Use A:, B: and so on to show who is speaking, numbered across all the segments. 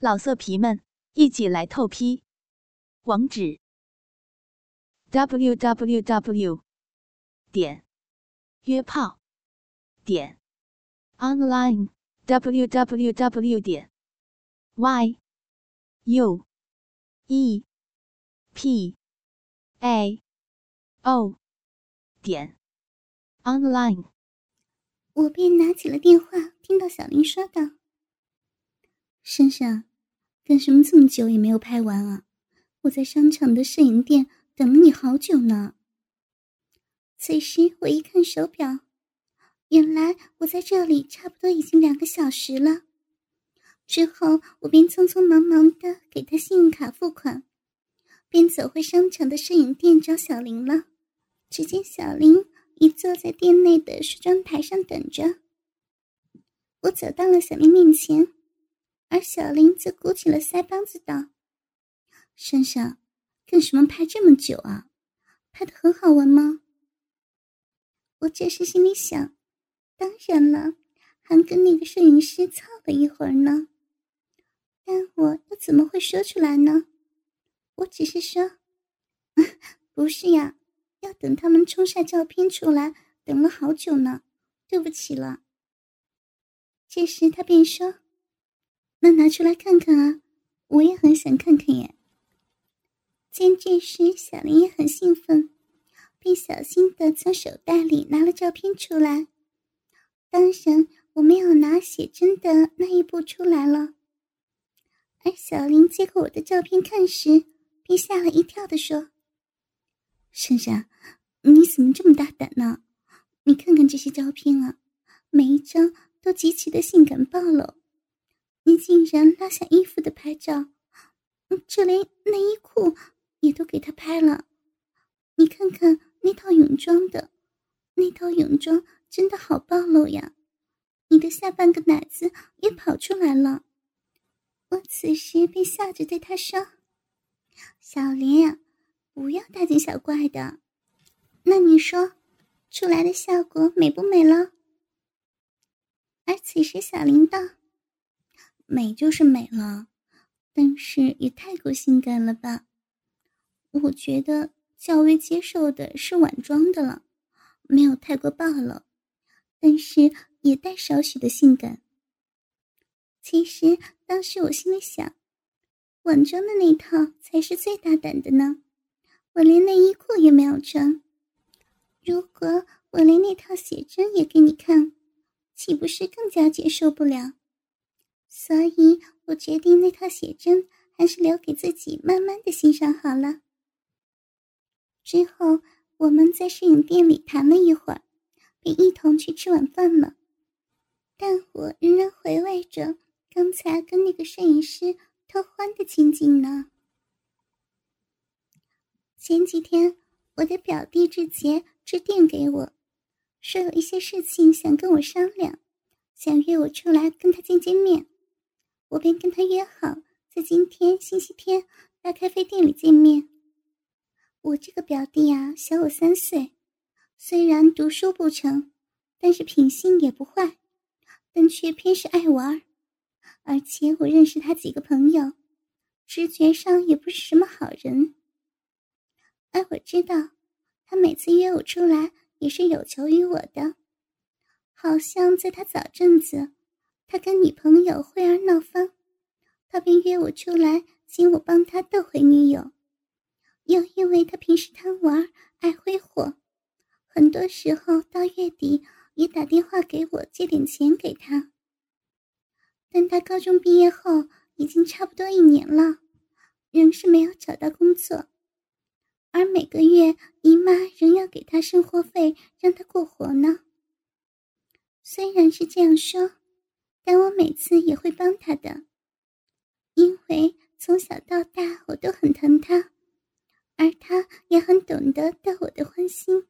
A: 老色皮们，一起来透批！网址：w w w 点约炮点 online w w w 点 y u e p a o 点 online。
B: 我便拿起了电话，听到小林说道：“珊珊，干什么这么久也没有拍完啊？我在商场的摄影店等了你好久呢。”此时我一看手表，原来我在这里差不多已经两个小时了。之后我便匆匆忙忙的给他信用卡付款，便走回商场的摄影店找小林了。只见小林已坐在店内的梳妆台上等着。我走到了小林面前。而小林则鼓起了腮帮子道：“珊珊，干什么拍这么久啊？拍的很好玩吗？”我这时心里想：“当然了，还跟那个摄影师操了一会儿呢。”但我又怎么会说出来呢？我只是说：“ 不是呀，要等他们冲晒照片出来，等了好久呢，对不起了。”这时他便说。那拿出来看看啊，我也很想看看耶。见这时小林也很兴奋，便小心的从手袋里拿了照片出来。当然，我没有拿写真的那一部出来了。而小林接过我的照片看时，便吓了一跳的说：“珊珊，你怎么这么大胆呢？你看看这些照片啊，每一张都极其的性感暴露。”你竟然拉下衣服的拍照，这连内衣裤也都给他拍了。你看看那套泳装的，那套泳装真的好暴露呀！你的下半个奶子也跑出来了。我此时便笑着对他说：“小林，不要大惊小怪的。那你说，出来的效果美不美了？”而此时小林道。美就是美了，但是也太过性感了吧？我觉得较为接受的是晚装的了，没有太过暴露，但是也带少许的性感。其实当时我心里想，晚装的那套才是最大胆的呢。我连内衣裤也没有穿，如果我连那套写真也给你看，岂不是更加接受不了？所以我决定那套写真还是留给自己慢慢的欣赏好了。之后我们在摄影店里谈了一会儿，便一同去吃晚饭了。但我仍然回味着刚才跟那个摄影师偷欢的情景呢。前几天我的表弟志杰致电给我，说有一些事情想跟我商量，想约我出来跟他见见面。我便跟他约好，在今天星期天在咖啡店里见面。我这个表弟啊，小我三岁，虽然读书不成，但是品性也不坏，但却偏是爱玩。而且我认识他几个朋友，直觉上也不是什么好人。而我知道，他每次约我出来也是有求于我的，好像在他早阵子。他跟女朋友慧儿闹翻，他便约我出来，请我帮他斗回女友。又因为他平时贪玩，爱挥霍，很多时候到月底也打电话给我借点钱给他。但他高中毕业后已经差不多一年了，仍是没有找到工作，而每个月姨妈仍要给他生活费，让他过活呢。虽然是这样说。但我每次也会帮他的，因为从小到大我都很疼他，而他也很懂得逗我的欢心。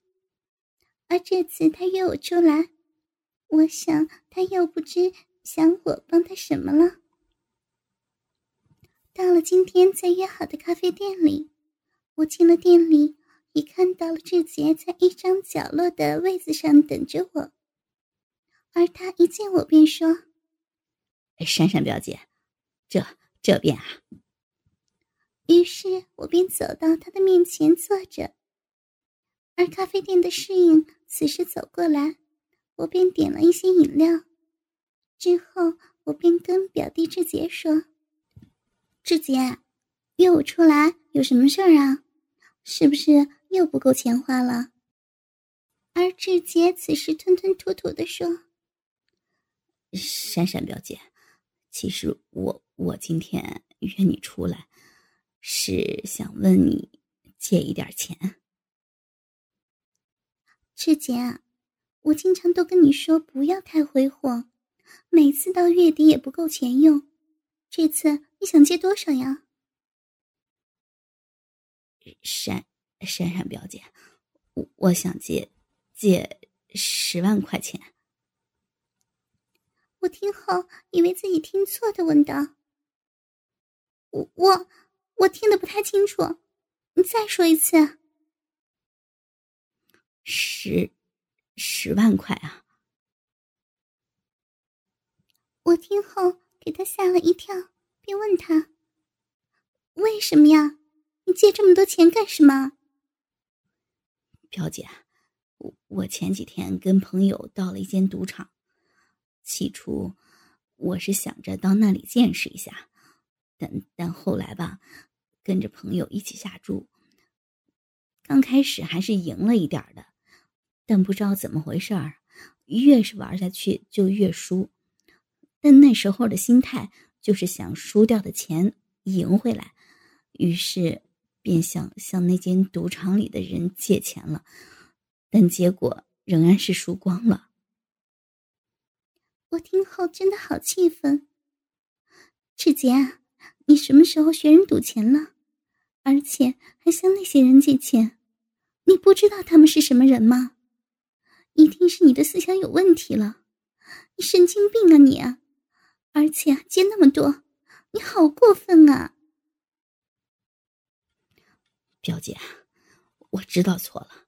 B: 而这次他约我出来，我想他又不知想我帮他什么了。到了今天在约好的咖啡店里，我进了店里，也看到了志杰在一张角落的位子上等着我，而他一见我便说。
C: 珊珊表姐，这这边啊。
B: 于是我便走到他的面前坐着，而咖啡店的侍应此时走过来，我便点了一些饮料。之后我便跟表弟志杰说：“志杰，约我出来有什么事儿啊？是不是又不够钱花了？”而志杰此时吞吞吐吐的说：“
C: 珊珊表姐，其实我我今天约你出来。”是想问你借一点钱，
B: 志杰，我经常都跟你说不要太挥霍，每次到月底也不够钱用，这次你想借多少呀？
C: 珊珊珊表姐，我我想借借十万块钱。
B: 我听后以为自己听错的，问道：“我我。”我听得不太清楚，你再说一次。
C: 十十万块啊！
B: 我听后给他吓了一跳，便问他：“为什么呀？你借这么多钱干什么？”
C: 表姐，我我前几天跟朋友到了一间赌场，起初我是想着到那里见识一下，但但后来吧。跟着朋友一起下注，刚开始还是赢了一点的，但不知道怎么回事儿，越是玩下去就越输。但那时候的心态就是想输掉的钱赢回来，于是便想向那间赌场里的人借钱了，但结果仍然是输光了。
B: 我听后真的好气愤，志杰，你什么时候学人赌钱了？而且还向那些人借钱，你不知道他们是什么人吗？一定是你的思想有问题了，你神经病啊你啊！而且借那么多，你好过分啊！
C: 表姐，我知道错了，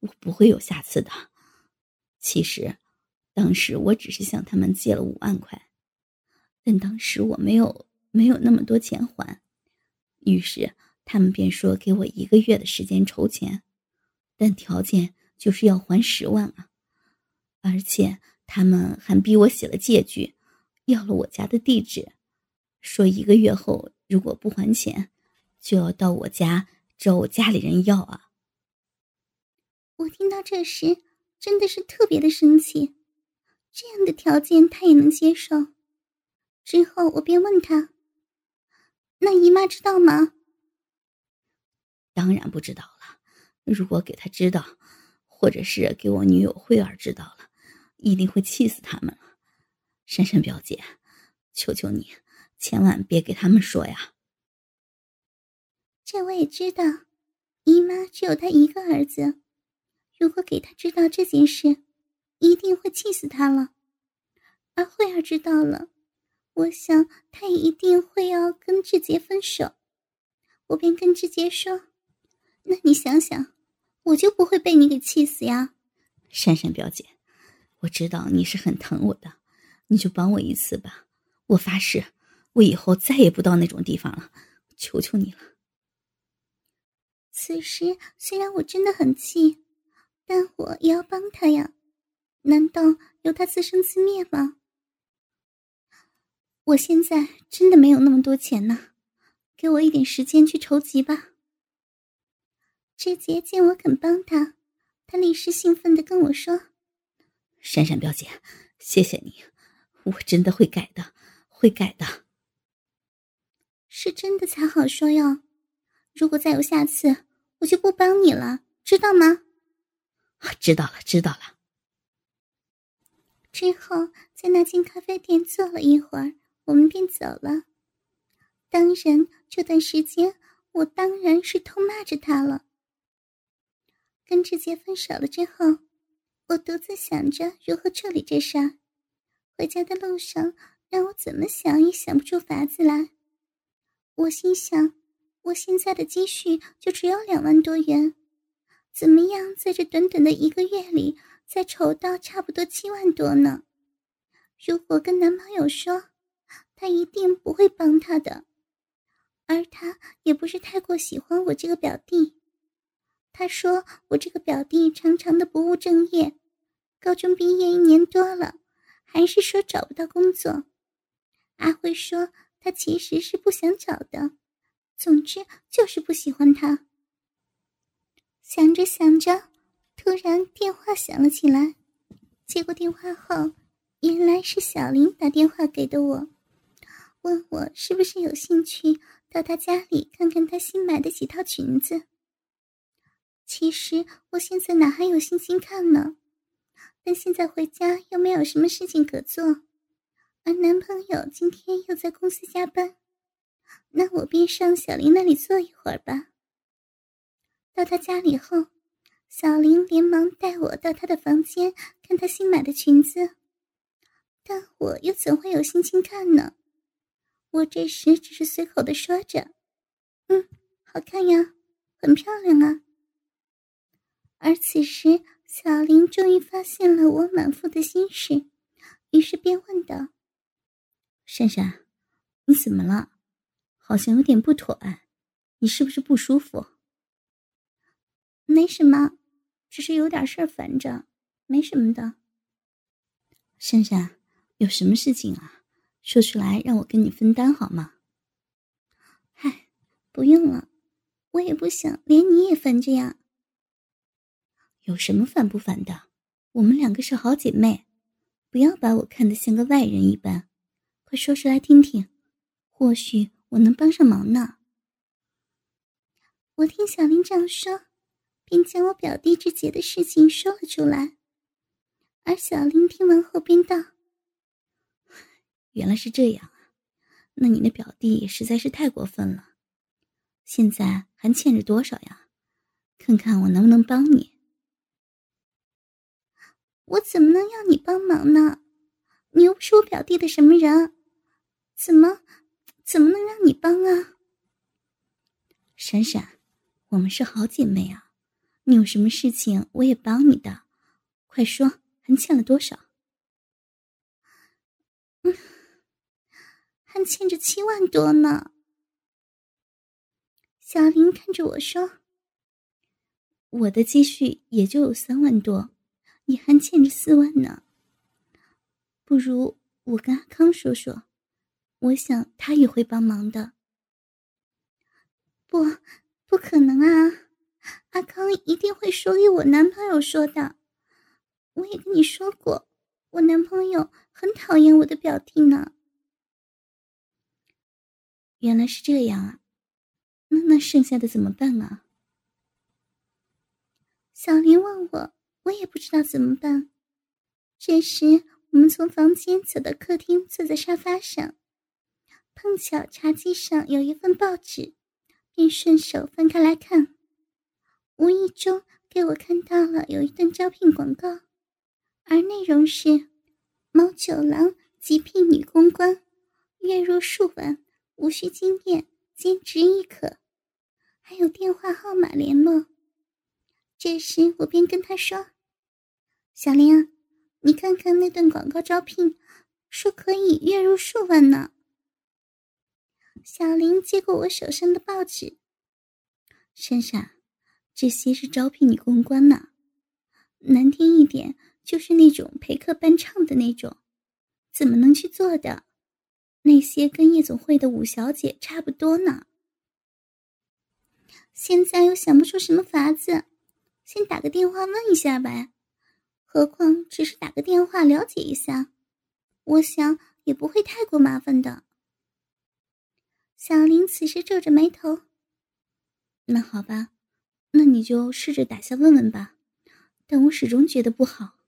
C: 我不会有下次的。其实，当时我只是向他们借了五万块，但当时我没有没有那么多钱还，于是。他们便说给我一个月的时间筹钱，但条件就是要还十万啊！而且他们还逼我写了借据，要了我家的地址，说一个月后如果不还钱，就要到我家找我家里人要啊！
B: 我听到这时真的是特别的生气，这样的条件他也能接受。之后我便问他：“那姨妈知道吗？”
C: 当然不知道了。如果给他知道，或者是给我女友慧儿知道了，一定会气死他们了。珊珊表姐，求求你，千万别给他们说呀。
B: 这我也知道，姨妈只有她一个儿子，如果给他知道这件事，一定会气死他了。而慧儿知道了，我想她也一定会要跟志杰分手。我便跟志杰说。那你想想，我就不会被你给气死呀，
C: 珊珊表姐，我知道你是很疼我的，你就帮我一次吧，我发誓，我以后再也不到那种地方了，求求你了。
B: 此时虽然我真的很气，但我也要帮他呀，难道由他自生自灭吗？我现在真的没有那么多钱呢，给我一点时间去筹集吧。志杰见我肯帮他，他立时兴奋的跟我说：“
C: 珊珊表姐，谢谢你，我真的会改的，会改的。
B: 是真的才好说哟。如果再有下次，我就不帮你了，知道吗？”“
C: 知道了，知道了。”
B: 之后在那间咖啡店坐了一会儿，我们便走了。当然，这段时间我当然是痛骂着他了。跟志杰分手了之后，我独自想着如何处理这事儿。回家的路上，让我怎么想也想不出法子来。我心想，我现在的积蓄就只有两万多元，怎么样在这短短的一个月里再筹到差不多七万多呢？如果跟男朋友说，他一定不会帮他的。而他也不是太过喜欢我这个表弟。他说我这个表弟常常的不务正业，高中毕业一年多了，还是说找不到工作。阿辉说他其实是不想找的，总之就是不喜欢他。想着想着，突然电话响了起来。接过电话后，原来是小林打电话给的我，问我是不是有兴趣到他家里看看他新买的几套裙子。其实我现在哪还有心情看呢？但现在回家又没有什么事情可做，而男朋友今天又在公司加班，那我便上小林那里坐一会儿吧。到他家里后，小林连忙带我到他的房间看他新买的裙子，但我又怎会有心情看呢？我这时只是随口的说着：“嗯，好看呀，很漂亮啊。”而此时，小林终于发现了我满腹的心事，于是便问道：“
C: 珊珊，你怎么了？好像有点不妥哎，你是不是不舒服？”“
B: 没什么，只是有点事儿烦着，没什么的。”“
C: 珊珊，有什么事情啊？说出来让我跟你分担好吗？”“
B: 嗨，不用了，我也不想连你也烦着呀。”
C: 有什么烦不烦的？我们两个是好姐妹，不要把我看得像个外人一般。快说出来听听，或许我能帮上忙呢。
B: 我听小林这样说，便将我表弟之节的事情说了出来。而小林听完后便道：“
C: 原来是这样啊，那你那表弟实在是太过分了。现在还欠着多少呀？看看我能不能帮你。”
B: 我怎么能要你帮忙呢？你又不是我表弟的什么人，怎么怎么能让你帮啊？
C: 闪闪，我们是好姐妹啊，你有什么事情我也帮你的，快说，还欠了多少？
B: 嗯，还欠着七万多呢。小林看着我说：“
C: 我的积蓄也就有三万多。”你还欠着四万呢，不如我跟阿康说说，我想他也会帮忙的。
B: 不，不可能啊！阿康一定会说给我男朋友说的。我也跟你说过，我男朋友很讨厌我的表弟呢。
C: 原来是这样啊，那那剩下的怎么办啊？
B: 小林问我。我也不知道怎么办。这时，我们从房间走到客厅，坐在沙发上，碰巧茶几上有一份报纸，便顺手翻开来看，无意中给我看到了有一段招聘广告，而内容是：某酒廊急聘女公关，月入数万，无需经验，兼职亦可，还有电话号码联络。这时，我便跟他说。小林，你看看那段广告招聘，说可以月入数万呢。小林接过我手上的报纸，
C: 珊珊，这些是招聘女公关呢，难听一点就是那种陪客伴唱的那种，怎么能去做的？那些跟夜总会的五小姐差不多呢。
B: 现在又想不出什么法子，先打个电话问一下呗。何况只是打个电话了解一下，我想也不会太过麻烦的。小林此时皱着眉头。
C: 那好吧，那你就试着打下问问吧。但我始终觉得不好。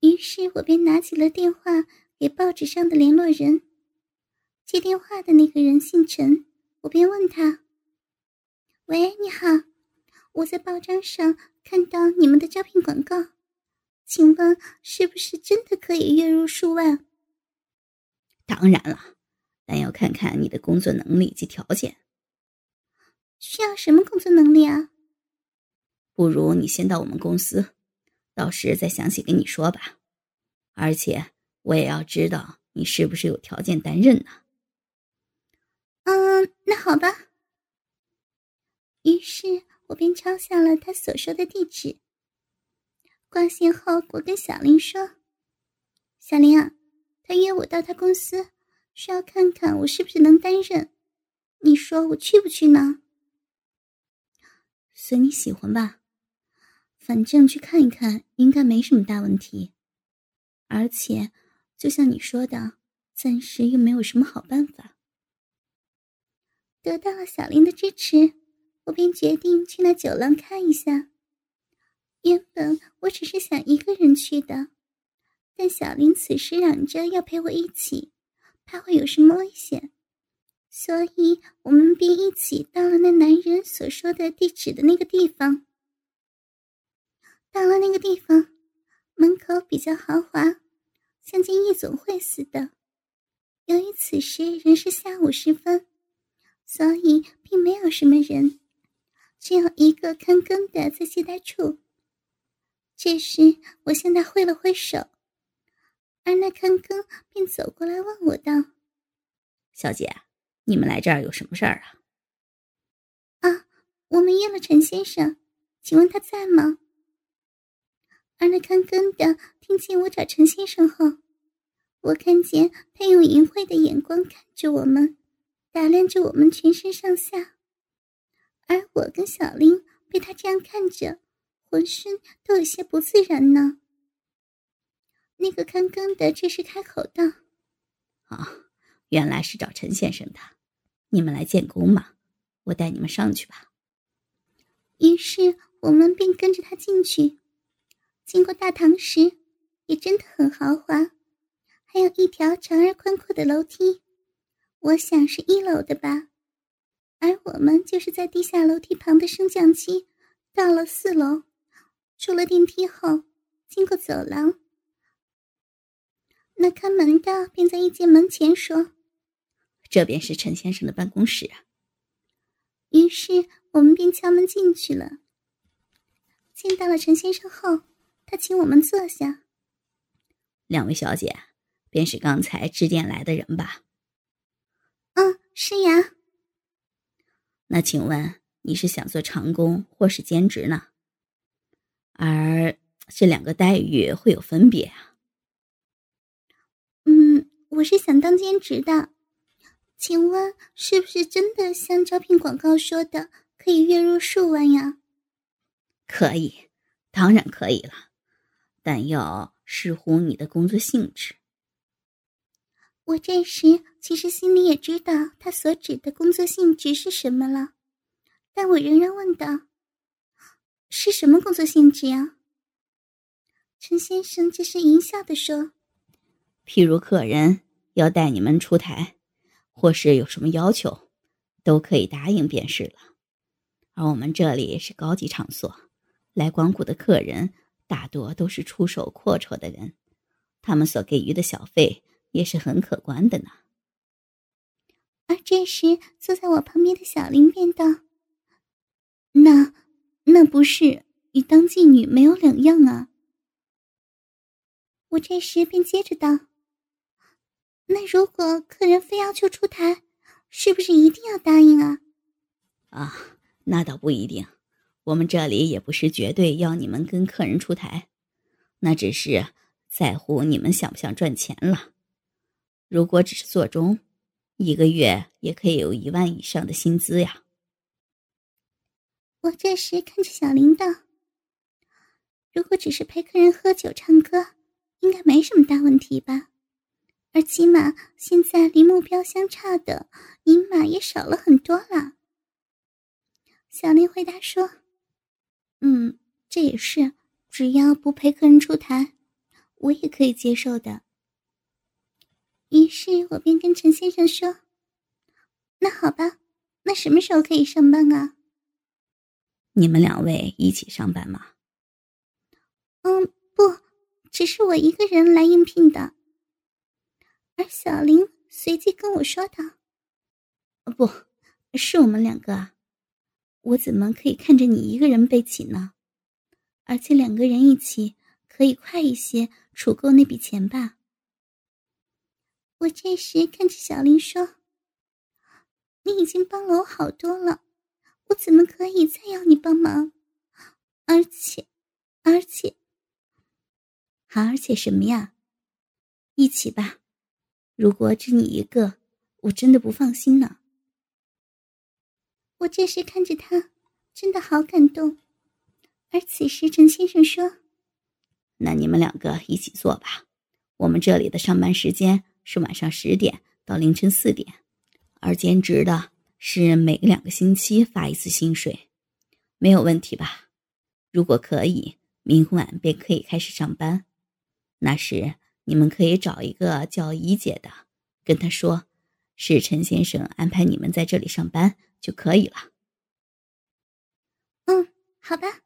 B: 于是我便拿起了电话给报纸上的联络人。接电话的那个人姓陈，我便问他：“喂，你好，我在报章上。”看到你们的招聘广告，请问是不是真的可以月入数万？
C: 当然了，但要看看你的工作能力及条件。
B: 需要什么工作能力啊？
C: 不如你先到我们公司，到时再详细跟你说吧。而且我也要知道你是不是有条件担任呢？
B: 啊，那好吧。于是我便抄下了他所说的地址。挂线后，我跟小林说：“小林啊，他约我到他公司，是要看看我是不是能担任。你说我去不去呢？”
C: 随你喜欢吧，反正去看一看应该没什么大问题。而且，就像你说的，暂时又没有什么好办法。
B: 得到了小林的支持，我便决定去那酒廊看一下。原本我只是想一个人去的，但小林此时嚷着要陪我一起，怕会有什么危险。所以，我们便一起到了那男人所说的地址的那个地方。到了那个地方，门口比较豪华，像进夜总会似的。由于此时仍是下午时分，所以并没有什么人，只有一个看更的在接待处。这时，我向他挥了挥手，而那看更便走过来问我道：“
C: 小姐。”你们来这儿有什么事儿啊？
B: 啊，我们约了陈先生，请问他在吗？而那看更的听见我找陈先生后，我看见他用淫秽的眼光看着我们，打量着我们全身上下，而我跟小林被他这样看着，浑身都有些不自然呢。那个看更的这时开口道：“
C: 啊，原来是找陈先生的。”你们来建功嘛，我带你们上去吧。
B: 于是我们便跟着他进去。经过大堂时，也真的很豪华，还有一条长而宽阔的楼梯，我想是一楼的吧。而我们就是在地下楼梯旁的升降机到了四楼，出了电梯后，经过走廊，那看门的便在一间门前说。
C: 这便是陈先生的办公室啊。
B: 于是我们便敲门进去了。见到了陈先生后，他请我们坐下。
C: 两位小姐，便是刚才致电来的人吧？
B: 嗯，是呀。
C: 那请问你是想做长工或是兼职呢？而这两个待遇会有分别啊？
B: 嗯，我是想当兼职的。请问是不是真的像招聘广告说的，可以月入数万呀？
C: 可以，当然可以了，但要视乎你的工作性质。
B: 我这时其实心里也知道他所指的工作性质是什么了，但我仍然问道：“是什么工作性质呀？”陈先生这是淫笑的说：“
C: 譬如客人要带你们出台。”或是有什么要求，都可以答应便是了。而我们这里是高级场所，来光顾的客人大多都是出手阔绰的人，他们所给予的小费也是很可观的呢。
B: 而这时，坐在我旁边的小林便道：“那，那不是与当妓女没有两样啊？”我这时便接着道。那如果客人非要求出台，是不是一定要答应啊？
C: 啊，那倒不一定。我们这里也不是绝对要你们跟客人出台，那只是在乎你们想不想赚钱了。如果只是做钟，一个月也可以有一万以上的薪资呀。
B: 我这时看着小林道：“如果只是陪客人喝酒唱歌，应该没什么大问题吧？”而起码现在离目标相差的银马也少了很多了。小林回答说：“嗯，这也是，只要不陪客人出台，我也可以接受的。”于是我便跟陈先生说：“那好吧，那什么时候可以上班啊？”
C: 你们两位一起上班吗？
B: 嗯，不，只是我一个人来应聘的。而小林随即跟我说道：“
C: 不是我们两个啊，我怎么可以看着你一个人背起呢？而且两个人一起可以快一些储够那笔钱吧。”
B: 我这时看着小林说：“你已经帮了我好多了，我怎么可以再要你帮忙？而且，而且，
C: 好，而且什么呀？一起吧。如果只你一个，我真的不放心呢。
B: 我这时看着他，真的好感动。而此时，陈先生说：“
C: 那你们两个一起做吧。我们这里的上班时间是晚上十点到凌晨四点，而兼职的是每两个星期发一次薪水，没有问题吧？如果可以，明晚便可以开始上班。那时你们可以找一个叫怡姐的，跟她说，是陈先生安排你们在这里上班就可以了。”
B: 嗯，好吧。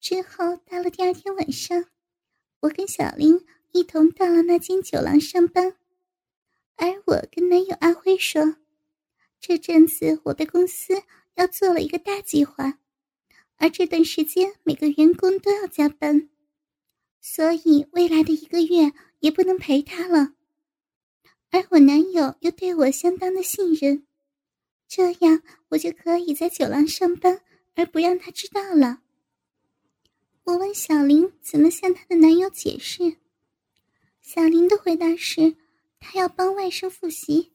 B: 之后到了第二天晚上，我跟小林一同到了那间酒廊上班，而我跟男友阿辉说，这阵子我的公司要做了一个大计划，而这段时间每个员工都要加班，所以未来的一个月也不能陪他了。而我男友又对我相当的信任，这样我就可以在酒廊上班，而不让他知道了。我问小林怎么向她的男友解释，小林的回答是，她要帮外甥复习，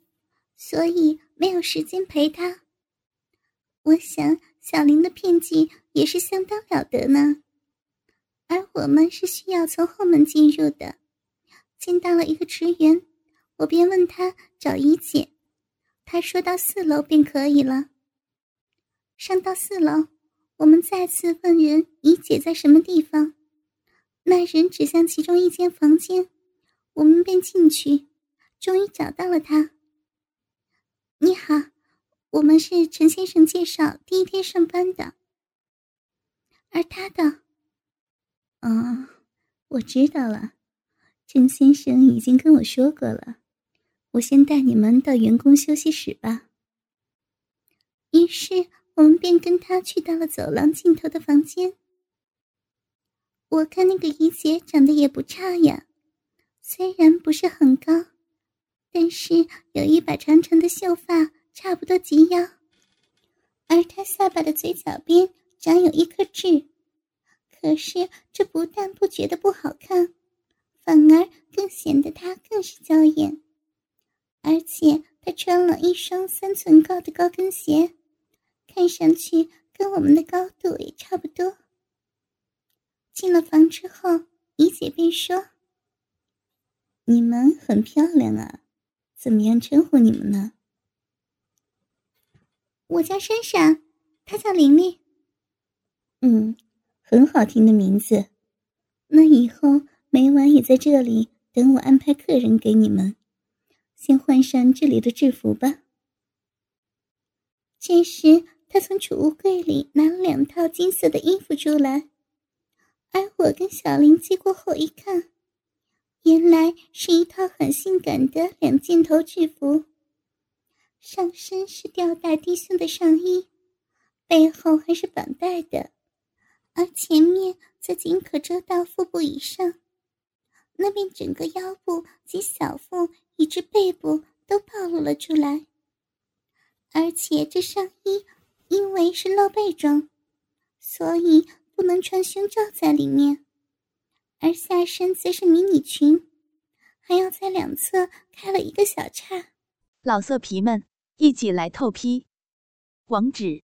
B: 所以没有时间陪他。我想小林的骗技也是相当了得呢。而我们是需要从后门进入的，见到了一个职员，我便问他找怡姐，他说到四楼便可以了。上到四楼。我们再次问人怡姐在什么地方，那人指向其中一间房间，我们便进去，终于找到了她。你好，我们是陈先生介绍第一天上班的，而他的……
C: 我知道了，陈先生已经跟我说过了。我先带你们到员工休息室吧。
B: 于是。我们便跟他去到了走廊尽头的房间。我看那个怡姐长得也不差呀，虽然不是很高，但是有一把长长的秀发，差不多及腰，而她下巴的嘴角边长有一颗痣。可是这不但不觉得不好看，反而更显得她更是娇艳。而且她穿了一双三寸高的高跟鞋。看上去跟我们的高度也差不多。进了房之后，怡姐便说：“
C: 你们很漂亮啊，怎么样称呼你们呢？”
B: 我叫珊珊，她叫玲玲。
C: 嗯，很好听的名字。那以后每晚也在这里等我安排客人给你们。先换上这里的制服吧。
B: 这时。他从储物柜里拿了两套金色的衣服出来，而我跟小林接过后一看，原来是一套很性感的两件头制服。上身是吊带低胸的上衣，背后还是绑带的，而前面则仅可遮到腹部以上，那边整个腰部及小腹以至背部都暴露了出来，而且这上衣。因为是露背装，所以不能穿胸罩在里面，而下身则是迷你裙，还要在两侧开了一个小叉。
A: 老色皮们，一起来透批！网址